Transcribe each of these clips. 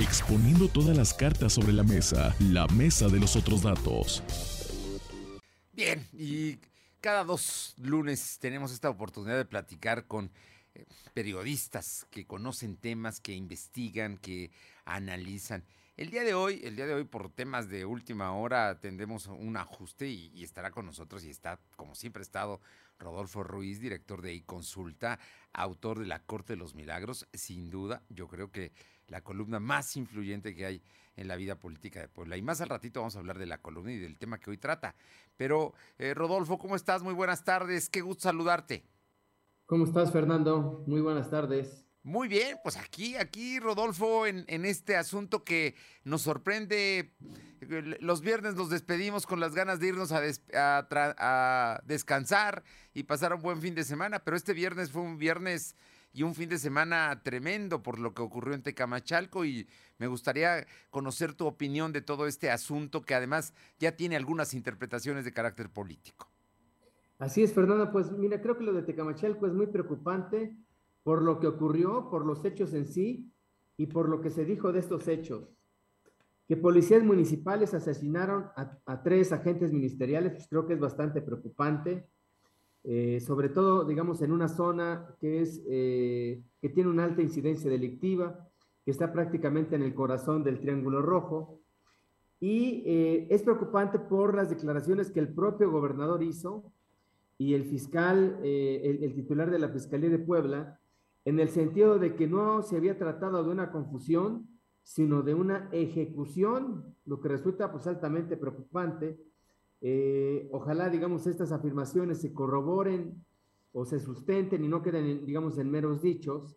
exponiendo todas las cartas sobre la mesa, la mesa de los otros datos. Bien, y cada dos lunes tenemos esta oportunidad de platicar con eh, periodistas que conocen temas, que investigan, que analizan. El día de hoy, el día de hoy por temas de última hora tendremos un ajuste y, estará con nosotros y está, como siempre ha estado, Rodolfo Ruiz, director de iConsulta, autor de La Corte de los Milagros, sin duda, yo creo que la columna más influyente que hay en la vida política de Puebla. Y más al ratito vamos a hablar de la columna y del tema que hoy trata. Pero, eh, Rodolfo, ¿cómo estás? Muy buenas tardes, qué gusto saludarte. ¿Cómo estás, Fernando? Muy buenas tardes. Muy bien, pues aquí, aquí, Rodolfo, en, en, este asunto que nos sorprende. Los viernes nos despedimos con las ganas de irnos a, des, a, a, descansar y pasar un buen fin de semana, pero este viernes fue un viernes y un fin de semana tremendo por lo que ocurrió en Tecamachalco y me gustaría conocer tu opinión de todo este asunto que además ya tiene algunas interpretaciones de carácter político. Así es, Fernando, pues mira, creo que lo de Tecamachalco es muy preocupante por lo que ocurrió, por los hechos en sí y por lo que se dijo de estos hechos. Que policías municipales asesinaron a, tres agentes ministeriales, pues creo que es bastante preocupante, eh, sobre todo, digamos, en una zona que, es, eh, que tiene una alta incidencia delictiva, que está prácticamente en el corazón del Triángulo Rojo. Y eh, es preocupante por las declaraciones que el propio gobernador hizo y el fiscal, el, el titular de la Fiscalía de Puebla, en el sentido de que no se había tratado de una confusión, sino de una ejecución, lo que resulta pues altamente preocupante. Eh, ojalá, digamos, estas afirmaciones se corroboren o se sustenten y no queden, digamos, en meros dichos,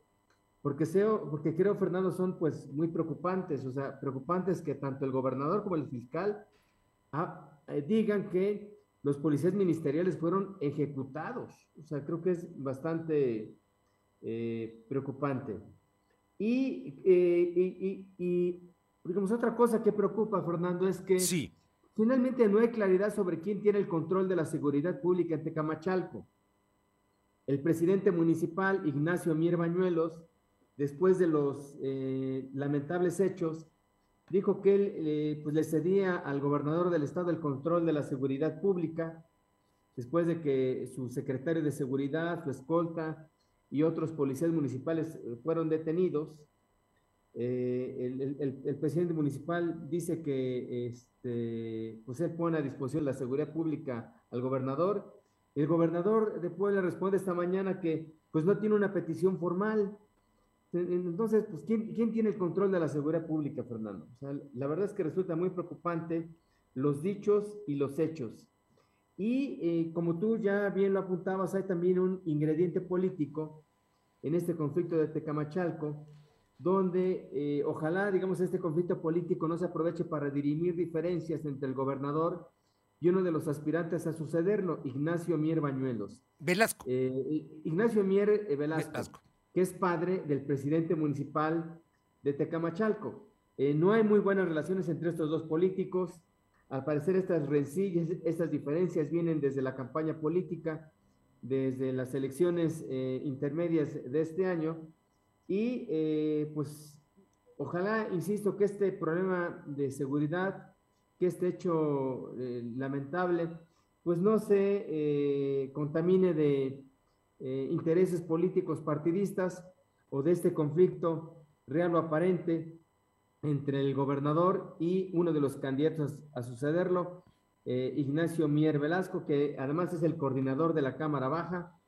porque, seo, porque creo, Fernando, son pues muy preocupantes, o sea, preocupantes que tanto el gobernador como el fiscal ah, eh, digan que los policías ministeriales fueron ejecutados. O sea, creo que es bastante eh, preocupante. Y, y, digamos, otra cosa que preocupa, Fernando, es que sí. Finalmente no hay claridad sobre quién tiene el control de la seguridad pública en Tecamachalco. El presidente municipal, Ignacio Mier Bañuelos, después de los eh, lamentables hechos, dijo que él eh, pues le cedía al gobernador del estado el control de la seguridad pública, después de que su secretario de seguridad, su escolta, y otros policías municipales fueron detenidos. Eh, el, presidente municipal dice que este, pues él pone a disposición la seguridad pública al gobernador. El gobernador de Puebla responde esta mañana que pues no tiene una petición formal. Entonces, pues, ¿quién, ¿quién tiene el control de la seguridad pública, Fernando? La verdad es que resulta muy preocupante los dichos y los hechos. Y eh, como tú ya bien lo apuntabas, hay también un ingrediente político en este conflicto de Tecamachalco, donde eh, ojalá, digamos, este conflicto político no se aproveche para dirimir diferencias entre el gobernador y uno de los aspirantes a sucederlo, Ignacio Mier Bañuelos. Velasco. Eh, Ignacio Mier eh, Velasco, Velasco, que es padre del presidente municipal de Tecamachalco. no hay muy buenas relaciones entre estos dos políticos. Al parecer estas rencillas, estas diferencias vienen desde la campaña política, desde las elecciones intermedias de este año y eh, pues ojalá, insisto, que este problema de seguridad, que este hecho eh, lamentable, pues no se contamine de intereses políticos partidistas o de este conflicto real o aparente entre el gobernador y uno de los candidatos a sucederlo, eh, Ignacio Mier Velasco, que además es el coordinador de la Cámara Baja,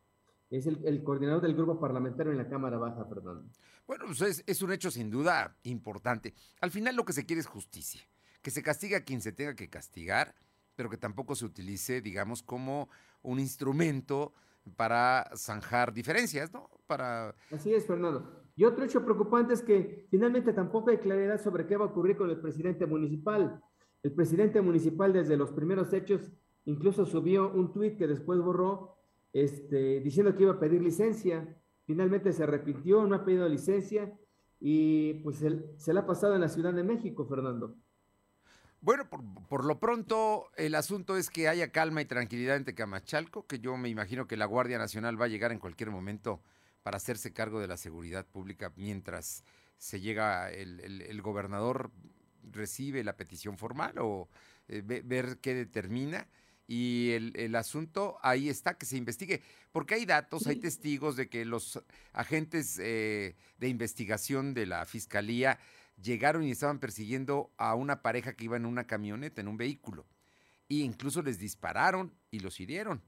es el, el coordinador del grupo parlamentario en la Cámara Baja, perdón. Bueno, pues es, es, un hecho sin duda importante. Al final lo que se quiere es justicia, que se castiga a quien se tenga que castigar, pero que tampoco se utilice, digamos, como un instrumento para zanjar diferencias, ¿no? Para... Así es, Fernando. Y otro hecho preocupante es que finalmente tampoco hay claridad sobre qué va a ocurrir con el presidente municipal. El presidente municipal desde los primeros hechos incluso subió un tuit que después borró este, diciendo que iba a pedir licencia. Finalmente se arrepintió, no ha pedido licencia y pues se, la ha pasado en la Ciudad de México, Fernando. Bueno, por, por, lo pronto el asunto es que haya calma y tranquilidad en Tecamachalco, que yo me imagino que la Guardia Nacional va a llegar en cualquier momento para hacerse cargo de la seguridad pública mientras se llega, el, gobernador recibe la petición formal o eh, ver qué determina y el, asunto ahí está, que se investigue, porque hay datos, hay testigos de que los agentes eh, de investigación de la fiscalía llegaron y estaban persiguiendo a una pareja que iba en una camioneta, en un vehículo, e incluso les dispararon y los hirieron,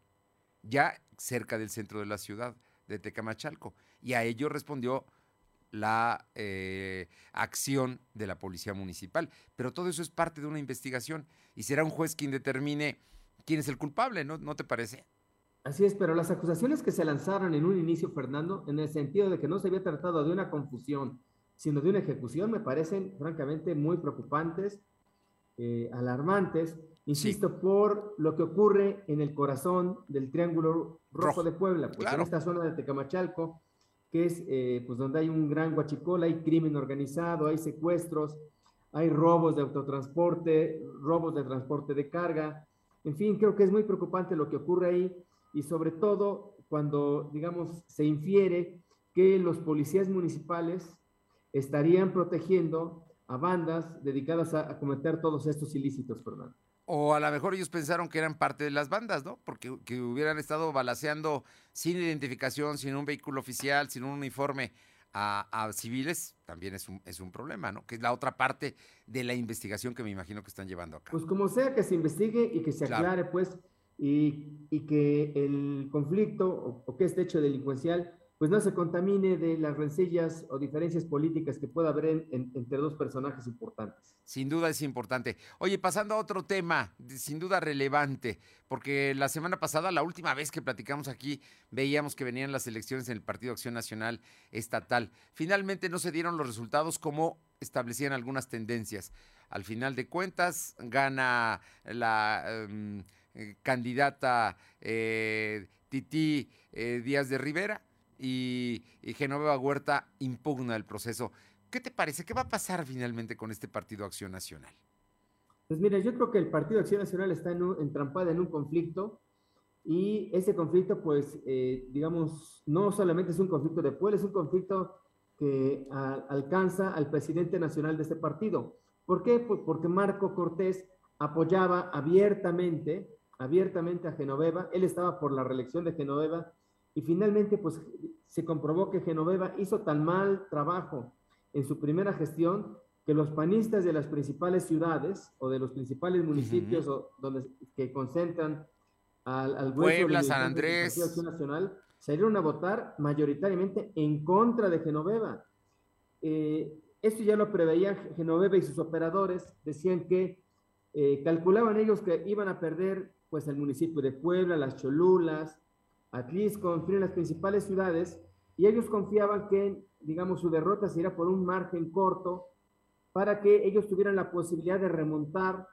ya cerca del centro de la ciudad de Tecamachalco, y a ello respondió la eh, acción de la policía municipal, pero todo eso es parte de una investigación y será un juez quien determine quién es el culpable, ¿no? ¿No te parece? Así es, pero las acusaciones que se lanzaron en un inicio, Fernando, en el sentido de que no se había tratado de una confusión, sino de una ejecución, me parecen francamente muy preocupantes, eh, alarmantes, insisto, por lo que ocurre en el corazón del Triángulo Rojo, de Puebla, pues en esta zona de Tecamachalco, que es eh, pues donde hay un gran guachicol, hay crimen organizado, hay secuestros, hay robos de autotransporte, robos de transporte de carga, en fin, creo que es muy preocupante lo que ocurre ahí y sobre todo cuando, digamos, se infiere que los policías municipales estarían protegiendo a bandas dedicadas a, cometer todos estos ilícitos, Fernando. O a lo mejor ellos pensaron que eran parte de las bandas, ¿no? Porque que hubieran estado balaseando sin identificación, sin un vehículo oficial, sin un uniforme a, civiles también es un, es un problema, ¿no? Que es la otra parte de la investigación que me imagino que están llevando acá. Pues como sea que se investigue y que se aclare, pues, y, y, que el conflicto o, o, que este hecho delincuencial pues no se contamine de las rencillas o diferencias políticas que pueda haber entre dos personajes importantes. Sin duda es importante. Oye, pasando a otro tema, sin duda relevante, porque la semana pasada, la última vez que platicamos aquí, veíamos que venían las elecciones en el Partido Acción Nacional Estatal. Finalmente no se dieron los resultados como establecían algunas tendencias. Al final de cuentas, gana la em, eh, candidata eh, eh, Díaz de Rivera y, Genoveva Huerta impugna el proceso. ¿Qué te parece? ¿Qué va a pasar finalmente con este Partido Acción Nacional? Pues mira, yo creo que el Partido Acción Nacional está en entrampada en un conflicto y ese conflicto, pues, eh, digamos, no solamente es un conflicto de pueblo, es un conflicto que alcanza al presidente nacional de este partido. ¿Por qué? Pues porque Marco Cortés apoyaba abiertamente, abiertamente a Genoveva. Él estaba por la reelección de Genoveva y finalmente, pues se comprobó que Genoveva hizo tan mal trabajo en su primera gestión que los panistas de las principales ciudades o de los principales municipios donde, que concentran al, al Puebla, San Andrés, Nacional, salieron a votar mayoritariamente en contra de Genoveva. Eh, esto ya lo preveía Genoveva y sus operadores, decían que eh, calculaban ellos que iban a perder pues el municipio de Puebla, las Cholulas, Atlisco, en las principales ciudades, y ellos confiaban que, digamos, su derrota se por un margen corto para que ellos tuvieran la posibilidad de remontar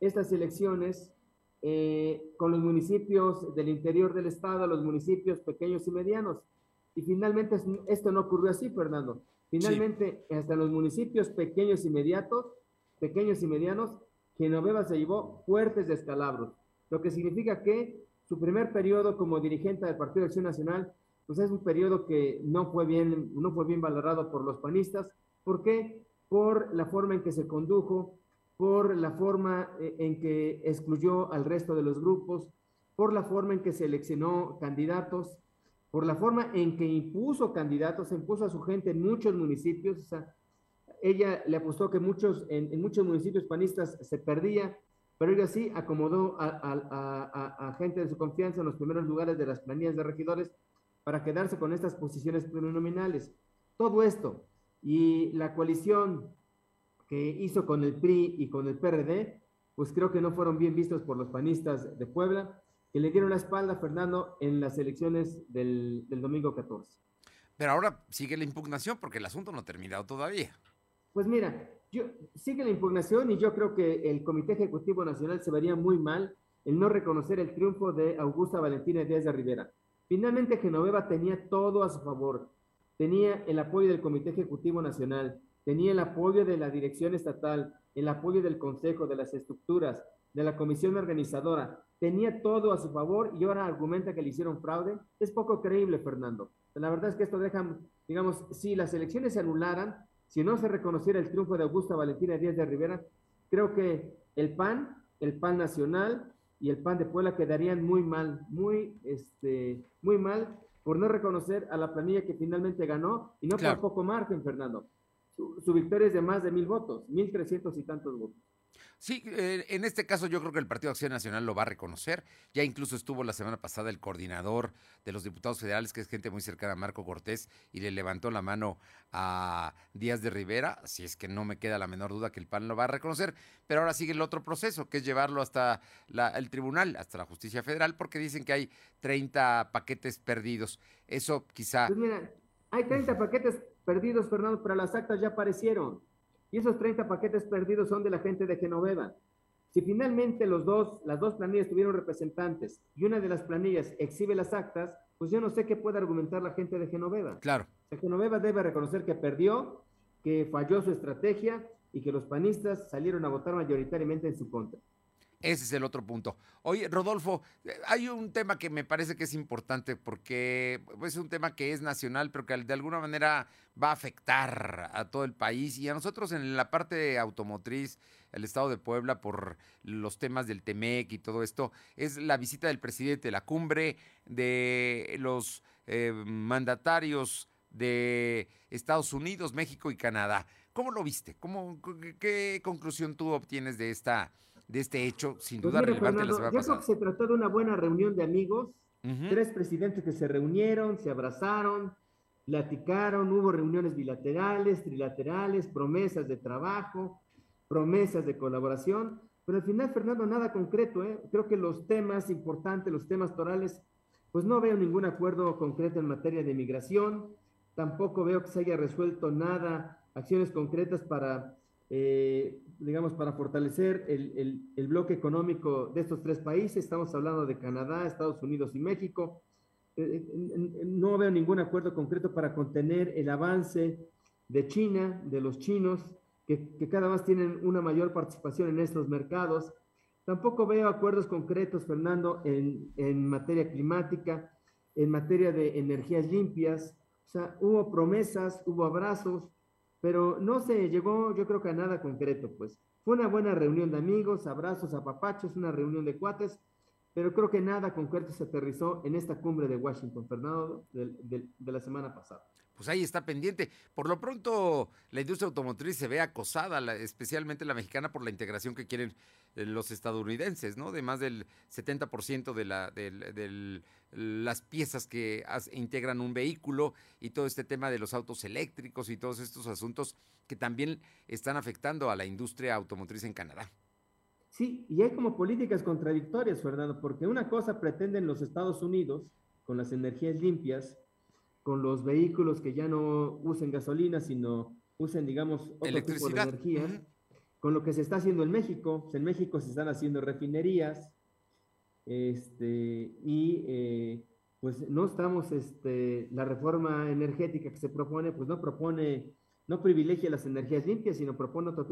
estas elecciones eh, con los municipios del interior del estado, los municipios pequeños y medianos. Y finalmente esto no ocurrió así, Fernando. Finalmente, hasta los municipios pequeños y inmediatos, pequeños y medianos, Genoveva se llevó fuertes descalabros, lo que significa que su primer periodo como dirigente del Partido de Acción Nacional, pues es un periodo que no fue bien, no fue bien valorado por los panistas. ¿Por qué? Por la forma en que se condujo, por la forma eh, en que excluyó al resto de los grupos, por la forma en que seleccionó candidatos, por la forma en que impuso candidatos, impuso a su gente en muchos municipios. O sea, ella le apostó que muchos, en, en muchos municipios panistas se perdía pero ella sí acomodó a, gente de su confianza en los primeros lugares de las planillas de regidores para quedarse con estas posiciones plurinominales. Todo esto y la coalición que hizo con el PRI y con el PRD, pues creo que no fueron bien vistos por los panistas de Puebla, que le dieron la espalda a Fernando en las elecciones del, del domingo 14. Pero ahora sigue la impugnación porque el asunto no ha terminado todavía. Pues mira, yo, sigue la impugnación y yo creo que el Comité Ejecutivo Nacional se vería muy mal el no reconocer el triunfo de Augusta Valentina Díaz de Rivera. Finalmente Genoveva tenía todo a su favor. Tenía el apoyo del Comité Ejecutivo Nacional, tenía el apoyo de la dirección estatal, el apoyo del Consejo, de las estructuras, de la comisión organizadora. Tenía todo a su favor y ahora argumenta que le hicieron fraude. Es poco creíble, Fernando. La verdad es que esto deja, digamos, si las elecciones se anularan, si no se reconociera el triunfo de Augusta Valentina Díaz de Rivera, creo que el PAN, el PAN nacional y el PAN de Puebla quedarían muy mal, muy, este, muy mal por no reconocer a la planilla que finalmente ganó y no por poco margen, Fernando. Su, su victoria es de más de mil votos, mil trescientos y tantos votos. Sí, eh, en este caso yo creo que el Partido Acción Nacional lo va a reconocer. Ya incluso estuvo la semana pasada el coordinador de los diputados federales, que es gente muy cercana a Marco Cortés, y le levantó la mano a Díaz de Rivera. Si es que no me queda la menor duda que el PAN lo va a reconocer. Pero ahora sigue el otro proceso, que es llevarlo hasta el tribunal, hasta la justicia federal, porque dicen que hay 30 paquetes perdidos. Eso quizá. Pues mira, hay 30 paquetes perdidos, Fernando, pero las actas ya aparecieron. Y esos 30 paquetes perdidos son de la gente de Genoveva. Si finalmente los dos, las dos planillas tuvieron representantes y una de las planillas exhibe las actas, pues yo no sé qué puede argumentar la gente de Genoveva. Claro. Genoveva debe reconocer que perdió, que falló su estrategia y que los panistas salieron a votar mayoritariamente en su contra. Ese es el otro punto. Oye, Rodolfo, eh, hay un tema que me parece que es importante porque pues, es un tema que es nacional, pero que de alguna manera va a afectar a todo el país y a nosotros en la parte automotriz, el estado de Puebla, por los temas del TEMEC y todo esto, es la visita del presidente, la cumbre de los eh, mandatarios de Estados Unidos, México y Canadá. ¿Cómo lo viste? ¿Cómo, ¿Qué conclusión tú obtienes de esta? De este hecho, sin pues duda relevante la semana Yo creo que se trató de una buena reunión de amigos, tres presidentes que se reunieron, se abrazaron, platicaron, hubo reuniones bilaterales, trilaterales, promesas de trabajo, promesas de colaboración, pero al final, Fernando, nada concreto, ¿eh? Creo que los temas importantes, los temas torales, pues no veo ningún acuerdo concreto en materia de migración, tampoco veo que se haya resuelto nada, acciones concretas para eh, digamos, para fortalecer el, el, bloque económico de estos tres países. Estamos hablando de Canadá, Estados Unidos y México. Eh, eh, no veo ningún acuerdo concreto para contener el avance de China, de los chinos, que, que cada vez tienen una mayor participación en estos mercados. Tampoco veo acuerdos concretos, Fernando, en, en materia climática, en materia de energías limpias. O sea, hubo promesas, hubo abrazos, pero no se llegó, yo creo que a nada concreto, pues. Fue una buena reunión de amigos, abrazos, apapachos, una reunión de cuates, pero creo que nada concreto se aterrizó en esta cumbre de Washington, Fernando, de, la semana pasada. Pues ahí está pendiente. Por lo pronto, la industria automotriz se ve acosada, especialmente la mexicana, por la integración que quieren eh, los estadounidenses, ¿no? De más del 70% de del las piezas que integran un vehículo y todo este tema de los autos eléctricos y todos estos asuntos que también están afectando a la industria automotriz en Canadá. Sí, y hay como políticas contradictorias, Fernando, porque una cosa pretenden los Estados Unidos con las energías limpias, con los vehículos que ya no usen gasolina, sino usen, digamos, otro tipo de energías, con lo que se está haciendo en México. en México se están haciendo refinerías, este, y eh, pues no estamos, este, la reforma energética que se propone, pues no propone, no privilegia las energías limpias, sino propone otro,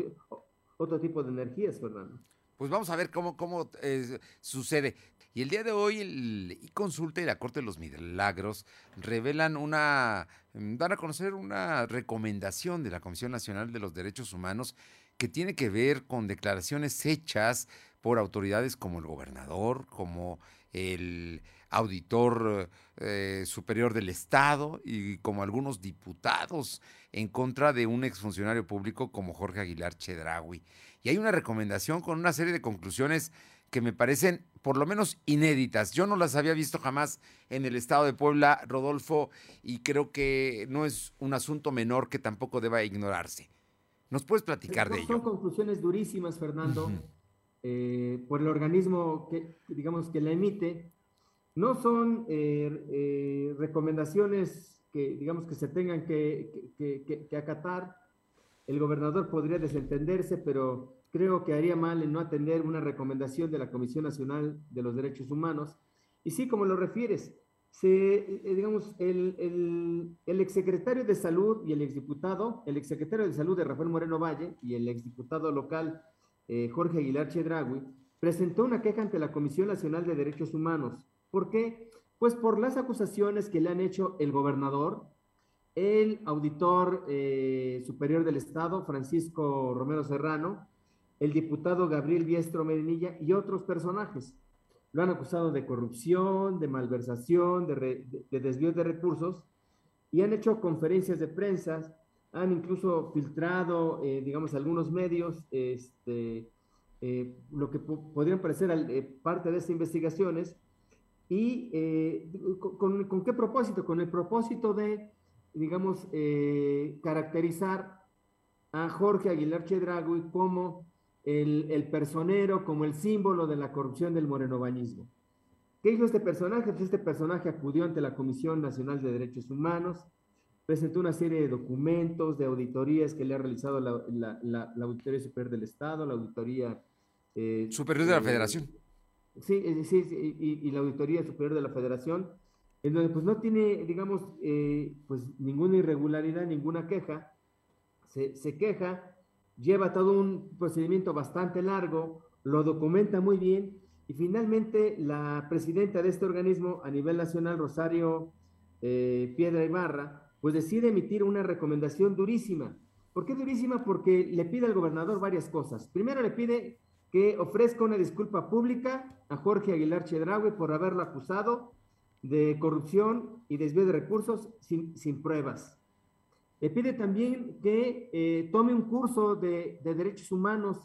otro tipo de energías, Fernando. Pues vamos a ver cómo, cómo eh, sucede. Y el día de hoy el consulta y la Corte de los Milagros revelan una, dan a conocer una recomendación de la Comisión Nacional de los Derechos Humanos que tiene que ver con declaraciones hechas por autoridades como el gobernador, como el auditor eh, superior del Estado y como algunos diputados en contra de un exfuncionario público como Jorge Aguilar Chedraui. Y hay una recomendación con una serie de conclusiones que me parecen por lo menos inéditas. Yo no las había visto jamás en el estado de Puebla, Rodolfo, y creo que no es un asunto menor que tampoco deba ignorarse. ¿Nos puedes platicar de ello? Son conclusiones durísimas, Fernando. Eh, por el organismo que, digamos, que la emite, no son eh, eh, recomendaciones que, digamos, que se tengan que, que, acatar. El gobernador podría desentenderse, pero creo que haría mal en no atender una recomendación de la Comisión Nacional de los Derechos Humanos. Y sí, como lo refieres, se, digamos, el, el, el, exsecretario de Salud y el exdiputado, el exsecretario de Salud de Rafael Moreno Valle y el exdiputado local eh, Jorge Aguilar Chedragui, presentó una queja ante la Comisión Nacional de Derechos Humanos. ¿Por qué? Pues por las acusaciones que le han hecho el gobernador el auditor eh, superior del Estado, Francisco Romero Serrano, el diputado Gabriel Biestro Medinilla y otros personajes. Lo han acusado de corrupción, de malversación, de, desvío de recursos y han hecho conferencias de prensa, han incluso filtrado, eh, digamos, algunos medios, este, eh, lo que podrían parecer eh, parte de estas investigaciones. ¿Y con, con, qué propósito? Con el propósito de, digamos, caracterizar a Jorge Aguilar Chedragui como el, personero como el símbolo de la corrupción del morenobañismo. ¿Qué hizo este personaje? Pues este personaje acudió ante la Comisión Nacional de Derechos Humanos, presentó una serie de documentos, de auditorías que le ha realizado la, Auditoría Superior del Estado, la Auditoría... Eh, superior de la Federación. Sí, eh, sí, y, la Auditoría Superior de la Federación, en donde pues no tiene, digamos, eh, pues ninguna irregularidad, ninguna queja, se, se queja lleva todo un procedimiento bastante largo, lo documenta muy bien y finalmente la presidenta de este organismo a nivel nacional, Rosario eh, Piedra Ibarra, pues decide emitir una recomendación durísima. ¿Por qué durísima? Porque le pide al gobernador varias cosas. Primero le pide que ofrezca una disculpa pública a Jorge Aguilar Chedraui por haberlo acusado de corrupción y desvío de recursos sin, sin pruebas. Le pide también que eh, tome un curso de, derechos humanos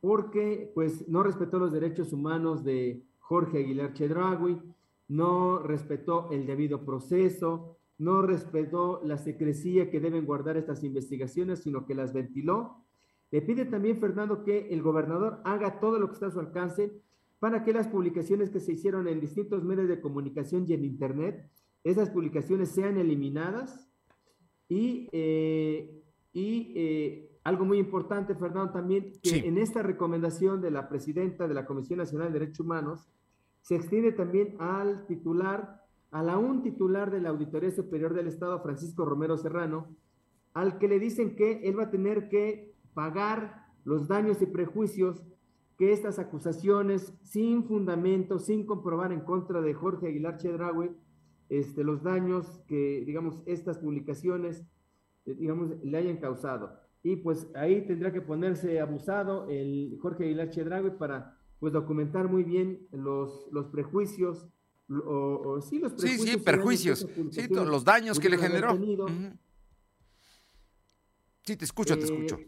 porque pues no respetó los derechos humanos de Jorge Aguilar Chedragui, no respetó el debido proceso, no respetó la secrecía que deben guardar estas investigaciones, sino que las ventiló. Le pide también, Fernando, que el gobernador haga todo lo que está a su alcance para que las publicaciones que se hicieron en distintos medios de comunicación y en Internet, esas publicaciones sean eliminadas y, eh, y eh, algo muy importante, Fernando, también, que en esta recomendación de la presidenta de la Comisión Nacional de Derechos Humanos, se extiende también al titular, a la un titular de la Auditoría Superior del Estado, Francisco Romero Serrano, al que le dicen que él va a tener que pagar los daños y prejuicios que estas acusaciones sin fundamento, sin comprobar en contra de Jorge Aguilar Chedraui, este, los daños que, digamos, estas publicaciones, eh, digamos, le hayan causado. Y pues ahí tendrá que ponerse abusado el Jorge Aguilar Chedrague para, pues, documentar muy bien los, los prejuicios, o, sí, los prejuicios. Sí, sí, perjuicios, sí, los daños que le generó. Sí, te escucho, te escucho.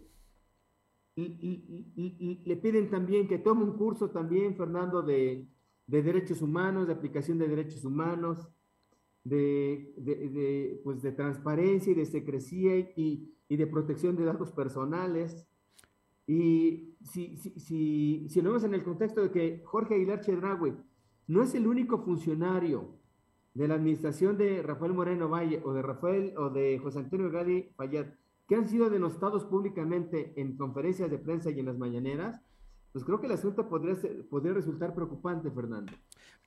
Eh, le piden también que tome un curso también, Fernando, de, de derechos humanos, de aplicación de derechos humanos, de, de, pues de transparencia y de secrecía y, y, de protección de datos personales. Y si, si, si, si lo vemos en el contexto de que Jorge Aguilar Chedragüe no es el único funcionario de la administración de Rafael Moreno Valle o de Rafael o de José Antonio Gali Fallat, que han sido denostados públicamente en conferencias de prensa y en las mañaneras, pues creo que el asunto podría, podría resultar preocupante, Fernando.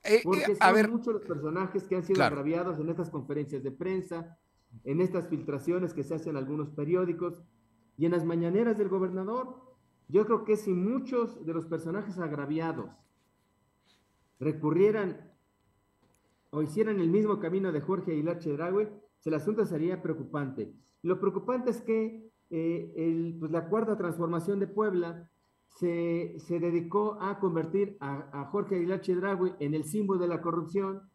Eh, eh, Porque son muchos los personajes que han sido agraviados en estas conferencias de prensa, en estas filtraciones que se hacen en algunos periódicos y en las mañaneras del gobernador. Yo creo que si muchos de los personajes agraviados recurrieran o hicieran el mismo camino de Jorge Aguilar Chedraui, el asunto sería preocupante. Lo preocupante es que eh, pues la cuarta transformación de Puebla se, se dedicó a convertir a, Jorge Aguilar Chedraui en el símbolo de la corrupción,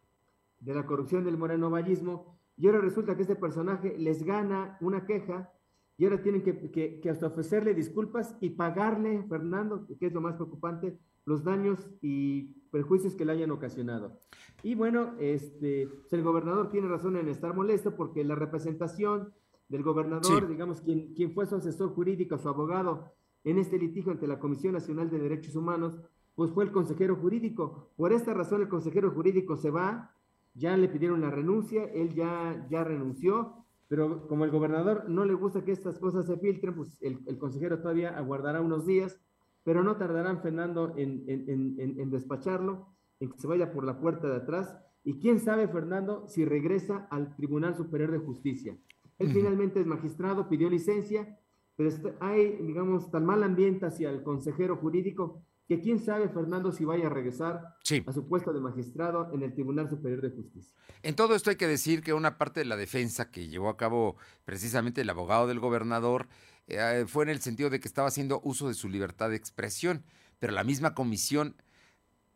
de la corrupción del moreno vallismo, y ahora resulta que este personaje les gana una queja y ahora tienen que, que, que, hasta ofrecerle disculpas y pagarle, Fernando, que es lo más preocupante, los daños y perjuicios que le hayan ocasionado. Y bueno, este, pues el gobernador tiene razón en estar molesto porque la representación del gobernador, digamos, quien, quien fue su asesor jurídico, su abogado, en este litigio ante la Comisión Nacional de Derechos Humanos, pues fue el consejero jurídico. Por esta razón el consejero jurídico se va, ya le pidieron la renuncia, él ya, ya renunció, pero como el gobernador no le gusta que estas cosas se filtren, pues el, consejero todavía aguardará unos días, pero no tardarán, Fernando, en, en, despacharlo, en que se vaya por la puerta de atrás. Y quién sabe, Fernando, si regresa al Tribunal Superior de Justicia. Él finalmente es magistrado, pidió licencia, pero hay, digamos, tan mal ambiente hacia el consejero jurídico que quién sabe, Fernando, si vaya a regresar a su puesto de magistrado en el Tribunal Superior de Justicia. En todo esto hay que decir que una parte de la defensa que llevó a cabo precisamente el abogado del gobernador eh, fue en el sentido de que estaba haciendo uso de su libertad de expresión, pero la misma comisión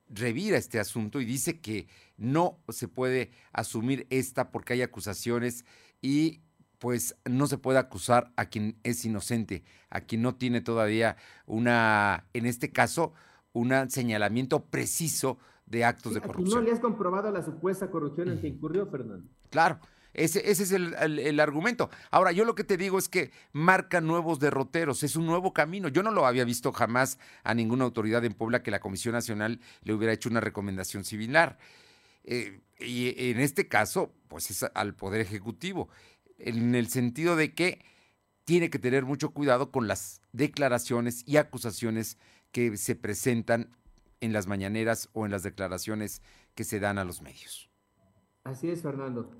revira este asunto y dice que no se puede asumir esta porque hay acusaciones y pues no se puede acusar a quien es inocente, a quien no tiene todavía una, en este caso, un señalamiento preciso de actos de corrupción. No le has comprobado la supuesta corrupción en que incurrió, Fernando. Claro, ese, ese es el, argumento. Ahora, yo lo que te digo es que marca nuevos derroteros, es un nuevo camino. Yo no lo había visto jamás a ninguna autoridad en Puebla que la Comisión Nacional le hubiera hecho una recomendación similar. Eh, y en este caso, pues es al Poder Ejecutivo en el sentido de que tiene que tener mucho cuidado con las declaraciones y acusaciones que se presentan en las mañaneras o en las declaraciones que se dan a los medios. Así es, Fernando.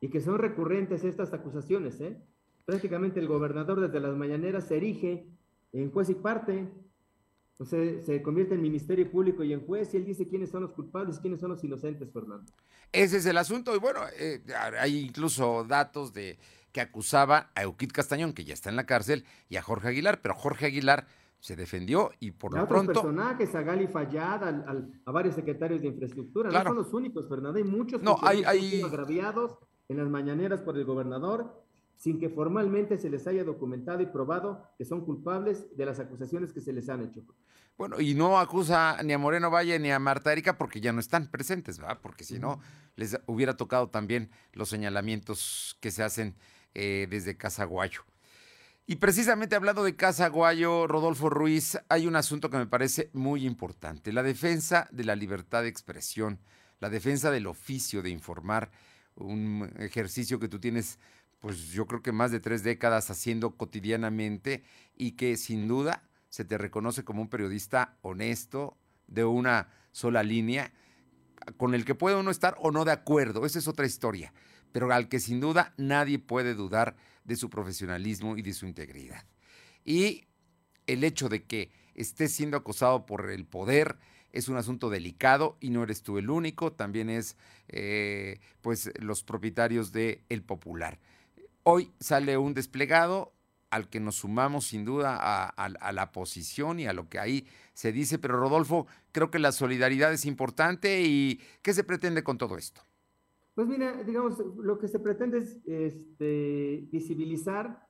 Y que son recurrentes estas acusaciones, ¿eh? Prácticamente el gobernador desde las mañaneras se erige en juez y parte, o sea, se convierte en ministerio público y en juez y él dice quiénes son los culpables y quiénes son los inocentes, Fernando. Ese es el asunto y bueno, eh, hay incluso datos de que acusaba a Euquid Castañón, que ya está en la cárcel, y a Jorge Aguilar, pero Jorge Aguilar se defendió y por lo pronto... personajes, a Gali Fallad, a varios secretarios de infraestructura, no son los únicos, Fernando, hay muchos no, hay, hay... agraviados en las mañaneras por el gobernador sin que formalmente se les haya documentado y probado que son culpables de las acusaciones que se les han hecho. Bueno, y no acusa ni a Moreno Valle ni a Marta Erika porque ya no están presentes, ¿verdad? Porque si no, les hubiera tocado también los señalamientos que se hacen eh, desde Casaguayo. Y precisamente hablando de Casaguayo, Rodolfo Ruiz, hay un asunto que me parece muy importante, la defensa de la libertad de expresión, la defensa del oficio de informar, un ejercicio que tú tienes pues yo creo que más de tres décadas haciendo cotidianamente y que sin duda se te reconoce como un periodista honesto, de una sola línea, con el que puede uno estar o no de acuerdo, esa es otra historia, pero al que sin duda nadie puede dudar de su profesionalismo y de su integridad. Y el hecho de que estés siendo acosado por el poder es un asunto delicado y no eres tú el único, también es eh, pues los propietarios de El Popular. Hoy sale un desplegado al que nos sumamos sin duda a, la posición y a lo que ahí se dice, pero Rodolfo, creo que la solidaridad es importante y ¿qué se pretende con todo esto? Pues mira, digamos, lo que se pretende es este, visibilizar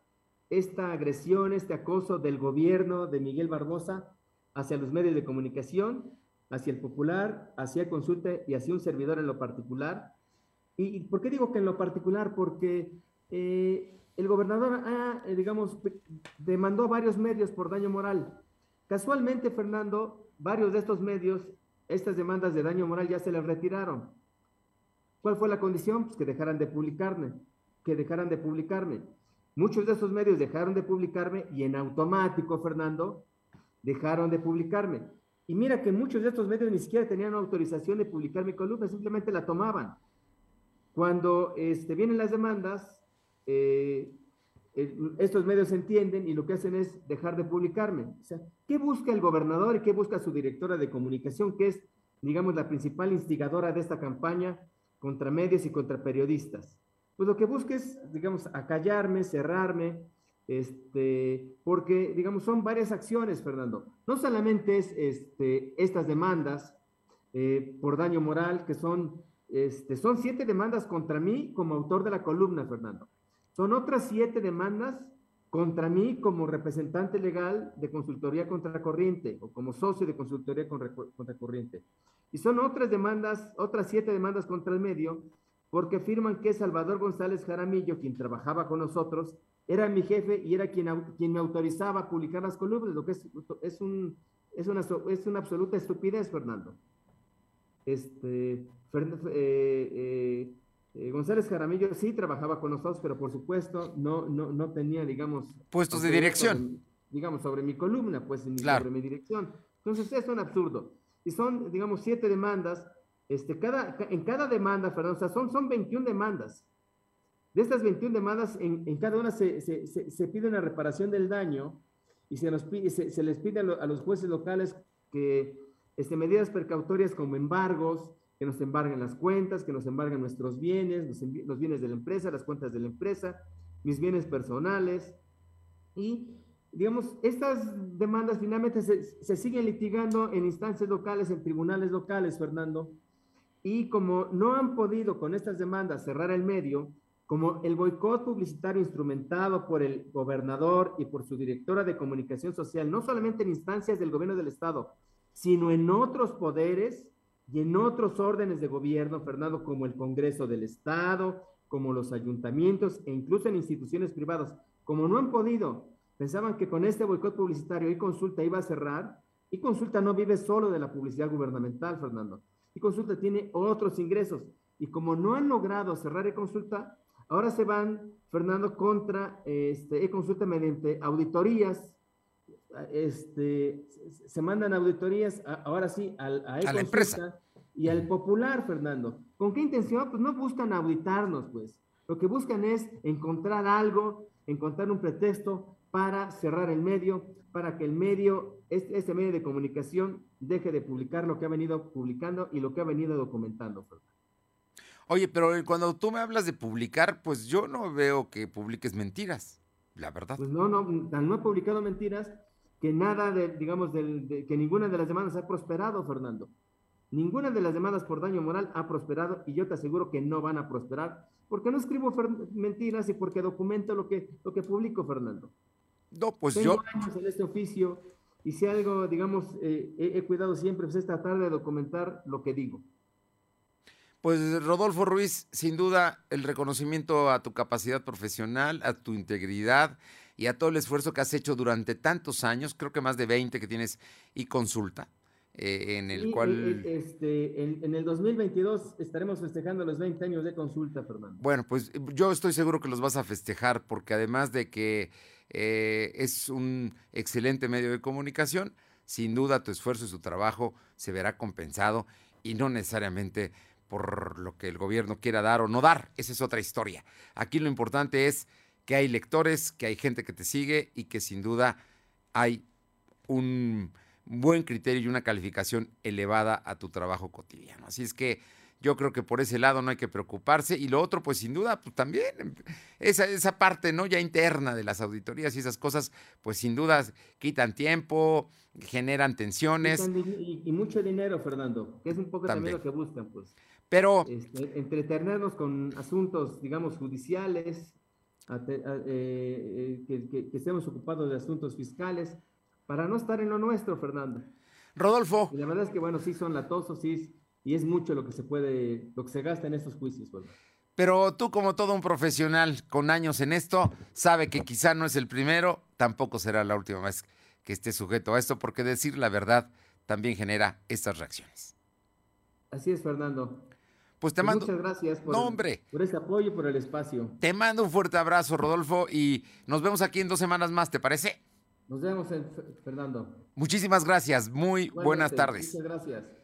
esta agresión, este acoso del gobierno de Miguel Barbosa hacia los medios de comunicación, hacia el popular, hacia consulta y hacia un servidor en lo particular. ¿Y por qué digo que en lo particular? Porque eh, el gobernador, eh, digamos, demandó a varios medios por daño moral. Casualmente, Fernando, varios de estos medios, estas demandas de daño moral ya se les retiraron. ¿Cuál fue la condición? Pues que dejaran de publicarme, que dejaran de publicarme. Muchos de esos medios dejaron de publicarme y en automático, Fernando, dejaron de publicarme. Y mira que muchos de estos medios ni siquiera tenían autorización de publicar mi columna, simplemente la tomaban. Cuando este, vienen las demandas, eh, estos medios entienden y lo que hacen es dejar de publicarme. O sea, ¿qué busca el gobernador y qué busca su directora de comunicación, que es, digamos, la principal instigadora de esta campaña contra medios y contra periodistas? Pues lo que busca es, digamos, acallarme, cerrarme, este, porque, digamos, son varias acciones, Fernando. No solamente es este, estas demandas eh, por daño moral, que son, este, son siete demandas contra mí como autor de la columna, Fernando. Son otras siete demandas contra mí como representante legal de consultoría contracorriente o como socio de consultoría contracorriente. Y son otras demandas, otras siete demandas contra el medio, porque afirman que Salvador González Jaramillo, quien trabajaba con nosotros, era mi jefe y era quien, quien me autorizaba a publicar las columnas, lo que es, es, un, es, una, es una absoluta estupidez, Fernando. Este, eh, eh, eh, González Jaramillo sí trabajaba con nosotros, pero por supuesto no, no, no tenía, digamos... Puestos de dirección. digamos, sobre mi columna, pues, sobre mi dirección. Entonces, es un absurdo. Y son, digamos, siete demandas. Este, cada, en cada demanda, Fernando, o sea, son, son 21 demandas. De estas 21 demandas, en, cada una se, pide una reparación del daño y se, nos pide, se, les pide a, los jueces locales que este, medidas precautorias como embargos, que nos embarguen las cuentas, que nos embarguen nuestros bienes, los, bienes de la empresa, las cuentas de la empresa, mis bienes personales. Y, digamos, estas demandas finalmente se, se siguen litigando en instancias locales, en tribunales locales, Fernando. Y como no han podido con estas demandas cerrar el medio, como el boicot publicitario instrumentado por el gobernador y por su directora de comunicación social, no solamente en instancias del gobierno del Estado, sino en otros poderes, y en otros órdenes de gobierno, Fernando, como el Congreso del Estado, como los ayuntamientos e incluso en instituciones privadas, como no han podido, pensaban que con este boicot publicitario y consulta iba a cerrar, y consulta no vive solo de la publicidad gubernamental, Fernando, y consulta tiene otros ingresos, y como no han logrado cerrar y consulta, ahora se van, Fernando, contra este, e-consulta mediante auditorías, este, se mandan auditorías, ahora sí, al, a, la empresa y al popular, Fernando. ¿Con qué intención? Pues no buscan auditarnos, pues. Lo que buscan es encontrar algo, encontrar un pretexto para cerrar el medio, para que el medio, este, este medio de comunicación, deje de publicar lo que ha venido publicando y lo que ha venido documentando, Fernando. Oye, pero cuando tú me hablas de publicar, pues yo no veo que publiques mentiras, la verdad. Pues no, no, no he publicado mentiras, que nada de, digamos, de, que ninguna de las demandas ha prosperado, Fernando. Ninguna de las demandas por daño moral ha prosperado y yo te aseguro que no van a prosperar porque no escribo mentiras y porque documento lo que, lo que publico, Fernando. No, pues Tengo yo... años en este oficio y si algo, digamos, eh, he, cuidado siempre pues, es tratar de documentar lo que digo. Pues Rodolfo Ruiz, sin duda el reconocimiento a tu capacidad profesional, a tu integridad y a todo el esfuerzo que has hecho durante tantos años, creo que más de 20 que tienes y consulta, eh, en el cual... Este, en, el 2022 estaremos festejando los 20 años de consulta, Fernando. Bueno, pues yo estoy seguro que los vas a festejar porque además de que eh, es un excelente medio de comunicación, sin duda tu esfuerzo y su trabajo se verá compensado y no necesariamente por lo que el gobierno quiera dar o no dar. Esa es otra historia. Aquí lo importante es que hay lectores, que hay gente que te sigue y que sin duda hay un buen criterio y una calificación elevada a tu trabajo cotidiano. Así es que yo creo que por ese lado no hay que preocuparse. Y lo otro, pues sin duda, pues también esa, esa parte no ya interna de las auditorías y esas cosas, pues sin duda quitan tiempo, generan tensiones. Y, mucho dinero, Fernando, que es un poco también, lo que buscan, pues. Pero... Este, entretenernos con asuntos, digamos, judiciales, eh, eh, que, estemos ocupados de asuntos fiscales, para no estar en lo nuestro, Fernando. Rodolfo. Y la verdad es que, bueno, sí son latosos, sí, y es mucho lo que se puede, lo que se gasta en estos juicios, Pero tú, como todo un profesional con años en esto, sabe que quizá no es el primero, tampoco será la última vez que esté sujeto a esto, porque decir la verdad también genera estas reacciones. Así es, Fernando. Pues te mando. Muchas gracias por, por este apoyo y por el espacio. Te mando un fuerte abrazo, Rodolfo, y nos vemos aquí en dos semanas más, ¿te parece? Nos vemos, Fernando. Muchísimas gracias. Muy buenas tardes. Muchas gracias.